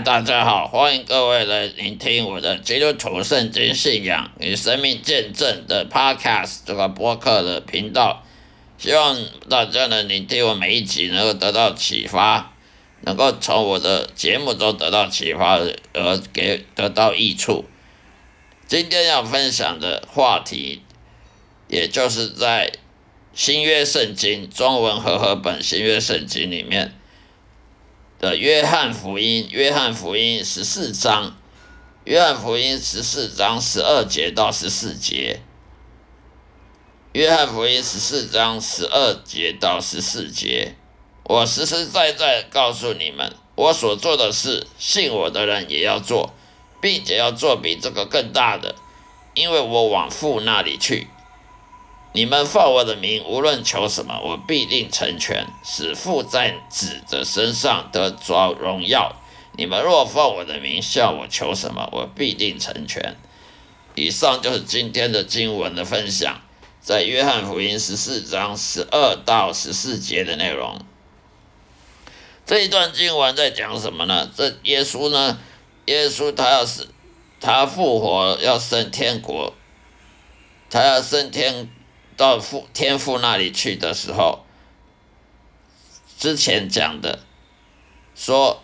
大家好，欢迎各位来聆听我的基督徒圣经信仰与生命见证的 Podcast 这个播客的频道，希望大家能聆听我每一集，能够得到启发，能够从我的节目中得到启发，而给得到益处。今天要分享的话题，也就是在新约圣经中文和合本新约圣经里面。的约翰福音，约翰福音十四章，约翰福音十四章十二节到十四节，约翰福音十四章十二节到十四节，我实实在在告诉你们，我所做的事，信我的人也要做，并且要做比这个更大的，因为我往父那里去。你们奉我的名，无论求什么，我必定成全，使父在子的身上得着荣耀。你们若奉我的名向我求什么，我必定成全。以上就是今天的经文的分享，在约翰福音十四章十二到十四节的内容。这一段经文在讲什么呢？这耶稣呢？耶稣他要是他复活要升天国，他要升天。到父天父那里去的时候，之前讲的说，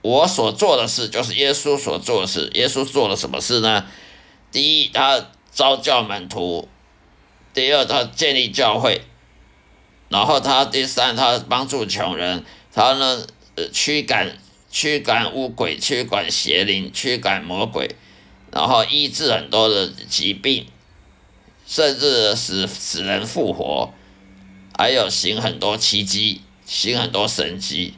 我所做的事就是耶稣所做的事。耶稣做了什么事呢？第一，他招教门徒；第二，他建立教会；然后他第三，他帮助穷人；他呢，驱赶驱赶污鬼，驱赶邪灵，驱赶魔鬼，然后医治很多的疾病。甚至使使人复活，还有行很多奇迹，行很多神迹，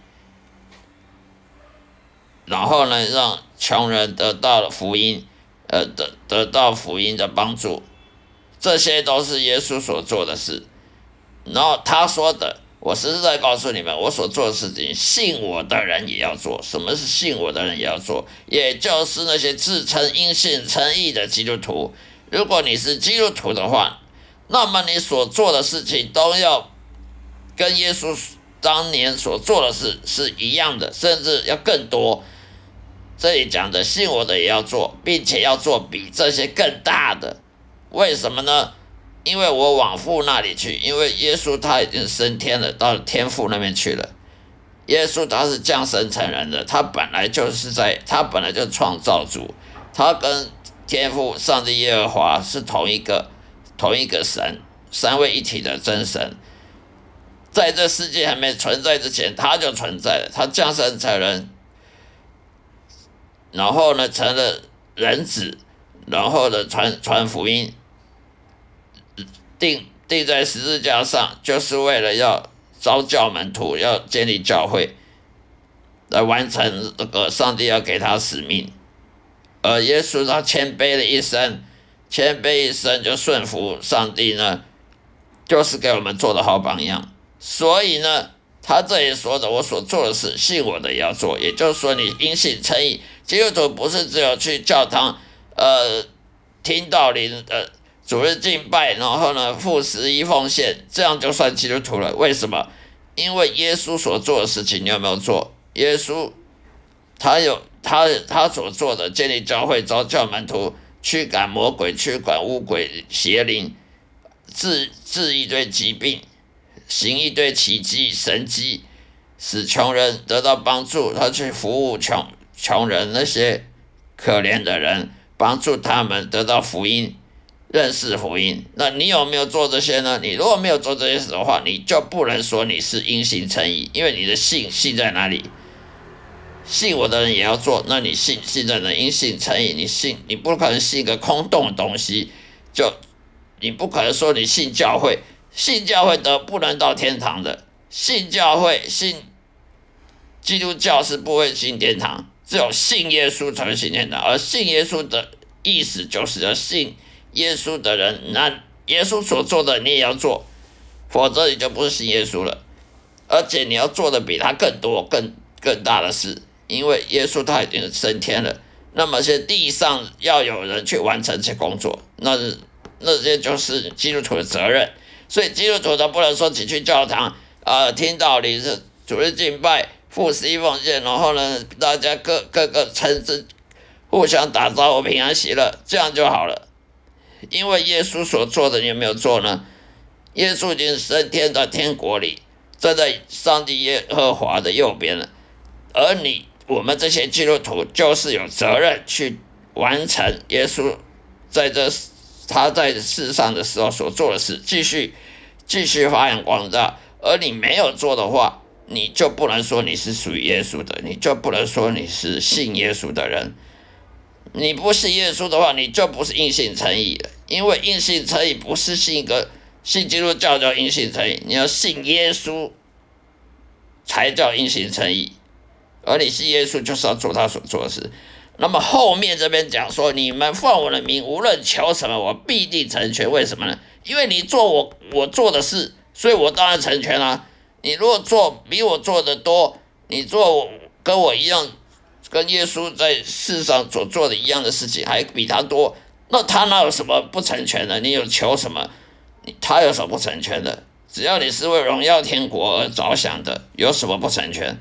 然后呢，让穷人得到了福音，呃，得得到福音的帮助，这些都是耶稣所做的事。然后他说的，我实实在告诉你们，我所做的事情，信我的人也要做。什么是信我的人也要做？也就是那些自称因信称义的基督徒。如果你是基督徒的话，那么你所做的事情都要跟耶稣当年所做的事是一样的，甚至要更多。这里讲的信我的也要做，并且要做比这些更大的。为什么呢？因为我往父那里去，因为耶稣他已经升天了，到天父那边去了。耶稣他是降生成人的，他本来就是在，他本来就创造主，他跟。天赋上帝耶和华是同一个同一个神，三位一体的真神，在这世界还没存在之前，他就存在了。他降生成人，然后呢成了人子，然后呢传传福音，钉钉在十字架上，就是为了要招教门徒，要建立教会，来完成这个上帝要给他使命。呃耶稣他谦卑了一生，谦卑一生就顺服上帝呢，就是给我们做的好榜样。所以呢，他这里说的，我所做的事，信我的也要做。也就是说，你因信称义，基督徒不是只有去教堂，呃，听道理，呃，主日敬拜，然后呢，付十一奉献，这样就算基督徒了。为什么？因为耶稣所做的事情，你有没有做？耶稣他有。他他所做的建立教会、招教门徒、驱赶魔鬼、驱赶污鬼、邪灵、治治一堆疾病、行一堆奇迹神迹，使穷人得到帮助。他去服务穷穷人那些可怜的人，帮助他们得到福音、认识福音。那你有没有做这些呢？你如果没有做这些事的话，你就不能说你是因信称义，因为你的信信在哪里？信我的人也要做，那你信信的人因信成义，你信你不可能信一个空洞的东西，就你不可能说你信教会，信教会得不能到天堂的，信教会信基督教是不会进天堂，只有信耶稣才会进天堂，而信耶稣的意思就是要信耶稣的人，那耶稣所做的你也要做，否则你就不是信耶稣了，而且你要做的比他更多、更更大的事。因为耶稣他已经升天了，那么现地上要有人去完成这些工作，那那些就是基督徒的责任。所以基督徒他不能说只去教堂啊，听道理是主日敬拜、付十一奉献，然后呢，大家各各个城市互相打招呼，平安喜乐，这样就好了。因为耶稣所做的，你有没有做呢？耶稣已经升天在天国里，站在上帝耶和华的右边了。而你，我们这些基督徒，就是有责任去完成耶稣在这他在世上的时候所做的事，继续继续发扬光大。而你没有做的话，你就不能说你是属于耶稣的，你就不能说你是信耶稣的人。你不信耶稣的话，你就不是硬信诚意了。因为硬信诚意不是信一个信基督教叫硬信诚意，你要信耶稣才叫硬信诚意。而你是耶稣就是要做他所做的事。那么后面这边讲说，你们奉我的名无论求什么，我必定成全。为什么呢？因为你做我我做的事，所以我当然成全了。你如果做比我做的多，你做跟我一样，跟耶稣在世上所做的一样的事情，还比他多。那他哪有什么不成全的？你有求什么？他有什么不成全的？只要你是为荣耀天国而着想的，有什么不成全？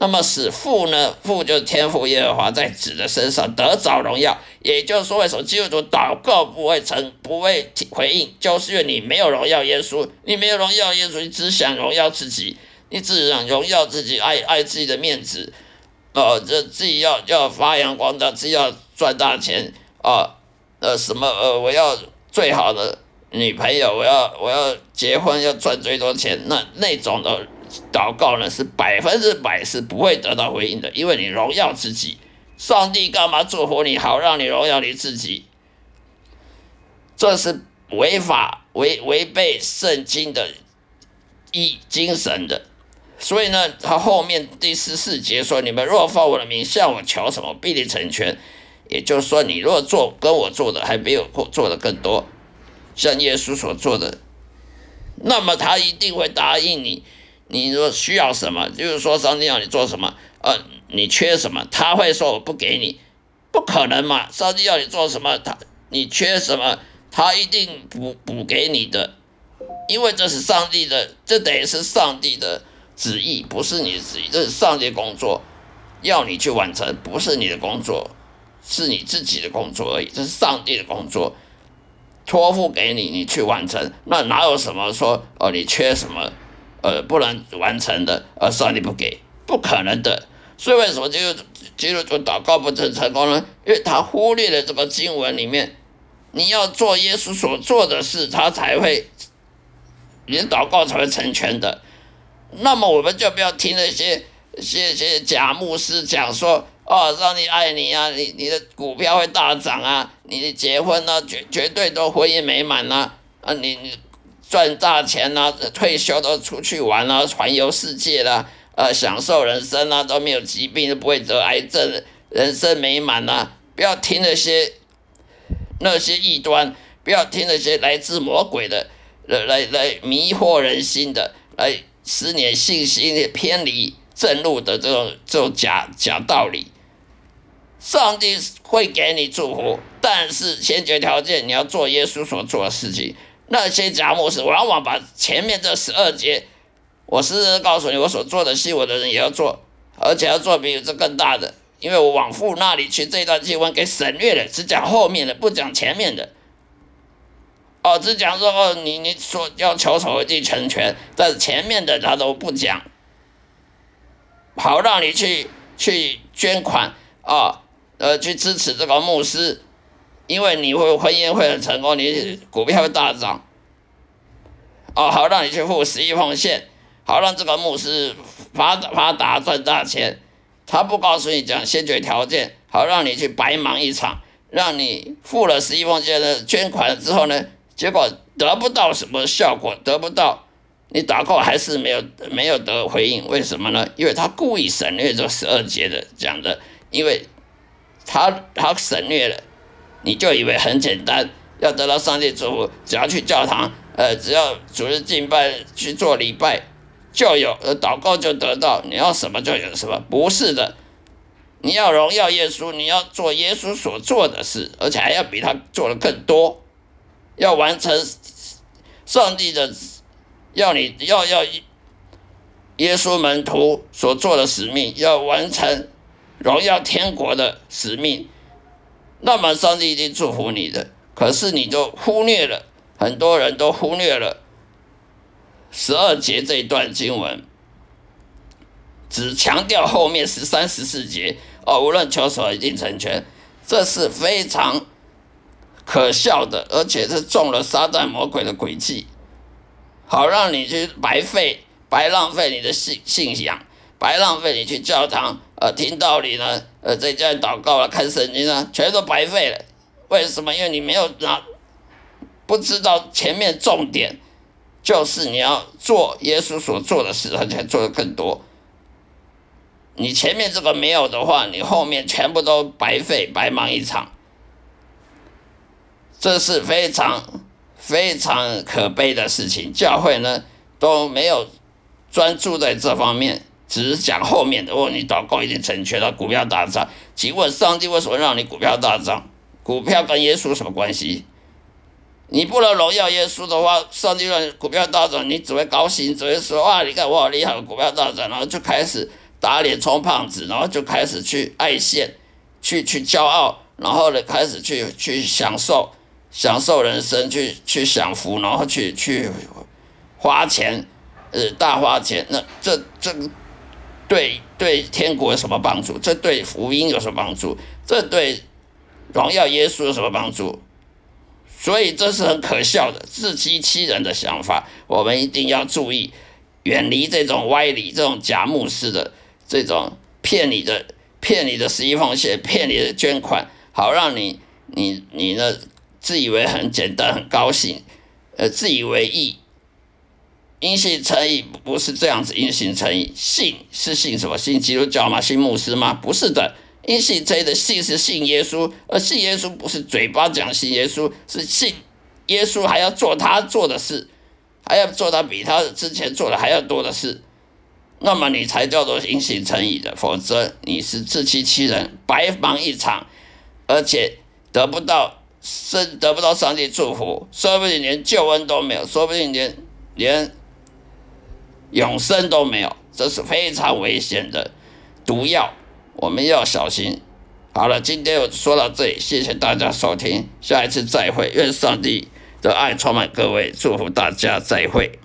那么使父呢？父就是天父耶和华在子的身上得着荣耀。也就是说，为什么基督徒祷告不会成、不会回应？就是因为你没有荣耀耶稣，你没有荣耀耶稣，你只想荣耀自己，你只想荣耀自己，爱爱自己的面子，呃，这自己要要发扬光大，自己要赚大钱啊。呃，什么呃，我要最好的女朋友，我要我要结婚，要赚最多钱，那那种的祷告呢，是百分之百是不会得到回应的，因为你荣耀自己，上帝干嘛祝福你好，让你荣耀你自己，这是违法违违背圣经的一精神的，所以呢，他后面第十四节说，你们若奉我的名向我求什么，必定成全。也就是说，你若做跟我做的还没有做的更多，像耶稣所做的，那么他一定会答应你。你说需要什么，就是说上帝要你做什么，呃，你缺什么，他会说我不给你，不可能嘛？上帝要你做什么，他你缺什么，他一定补补给你的，因为这是上帝的，这等于是上帝的旨意，不是你的旨意，这是上帝工作，要你去完成，不是你的工作。是你自己的工作而已，这是上帝的工作，托付给你，你去完成。那哪有什么说哦，你缺什么，呃，不能完成的，而上帝不给，不可能的。所以为什么就基督徒祷告不成成功呢？因为他忽略了这个经文里面，你要做耶稣所做的事，他才会，你祷告才会成全的。那么我们就不要听那些些些假牧师讲说。哦，上帝爱你啊，你你的股票会大涨啊，你的结婚呢绝绝对都婚姻美满呐，啊，你你赚大钱啦，退休都出去玩啊，环游世界啦，呃，享受人生啊，都没有疾病，都不会得癌症，人生美满啦，不要听那些那些异端，不要听那些来自魔鬼的，来来来迷惑人心的，来使你信心偏离正路的这种这种假假道理。上帝会给你祝福，但是先决条件你要做耶稣所做的事情。那些假牧师往往把前面这十二节，我是告诉你，我所做的信我的人也要做，而且要做比这更大的，因为我往父那里去这段经文给省略了，只讲后面的，不讲前面的。哦，只讲说哦，你你说要求守地成全，但是前面的他都不讲，好让你去去捐款啊。呃，去支持这个牧师，因为你会婚姻会很成功，你股票会大涨。哦，好让你去付十亿奉献，好让这个牧师发发达赚大钱。他不告诉你讲先决条件，好让你去白忙一场，让你付了十亿奉献的捐款之后呢，结果得不到什么效果，得不到，你祷告还是没有没有得回应，为什么呢？因为他故意省略这十二节的讲的，因为。他他省略了，你就以为很简单，要得到上帝祝福，只要去教堂，呃，只要主日敬拜去做礼拜，就有，呃，祷告就得到，你要什么就有什么，不是的，你要荣耀耶稣，你要做耶稣所做的事，而且还要比他做的更多，要完成上帝的，要你要要耶稣门徒所做的使命，要完成荣耀天国的使命，那么上帝一定祝福你的。可是你就忽略了，很多人都忽略了十二节这一段经文，只强调后面十三、十四节哦，无论求什么一定成全，这是非常可笑的，而且是中了撒旦魔鬼的诡计，好让你去白费。白浪费你的信信仰，白浪费你去教堂，呃，听道理呢，呃，在家祷告了，看圣经呢，全都白费了。为什么？因为你没有拿，不知道前面重点就是你要做耶稣所做的事，而且做的更多。你前面这个没有的话，你后面全部都白费，白忙一场。这是非常非常可悲的事情。教会呢都没有。专注在这方面，只是讲后面的。哦，你祷告一定成全了，股票大涨。请问上帝为什么让你股票大涨？股票跟耶稣什么关系？你不能荣耀耶稣的话，上帝让股票大涨，你只会高兴，只会说哇，你看我好厉害，股票大涨，然后就开始打脸充胖子，然后就开始去爱现，去去骄傲，然后呢开始去去享受享受人生，去去享福，然后去去花钱。呃，大花钱，那这这对对天国有什么帮助？这对福音有什么帮助？这对荣耀耶稣有什么帮助？所以这是很可笑的自欺欺人的想法。我们一定要注意，远离这种歪理，这种假牧师的这种骗你的、骗你的十一奉献、骗你的捐款，好让你你你呢自以为很简单、很高兴，呃，自以为意。因信诚意不是这样子，因信诚意，信是信什么？信基督教吗？信牧师吗？不是的，因信诚意的信是信耶稣，而信耶稣不是嘴巴讲信耶稣，是信耶稣还要做他做的事，还要做他比他之前做的还要多的事，那么你才叫做因信诚意的，否则你是自欺欺人，白忙一场，而且得不到是得不到上帝祝福，说不定连救恩都没有，说不定连连。永生都没有，这是非常危险的毒药，我们要小心。好了，今天我说到这里，谢谢大家收听，下一次再会，愿上帝的爱充满各位，祝福大家，再会。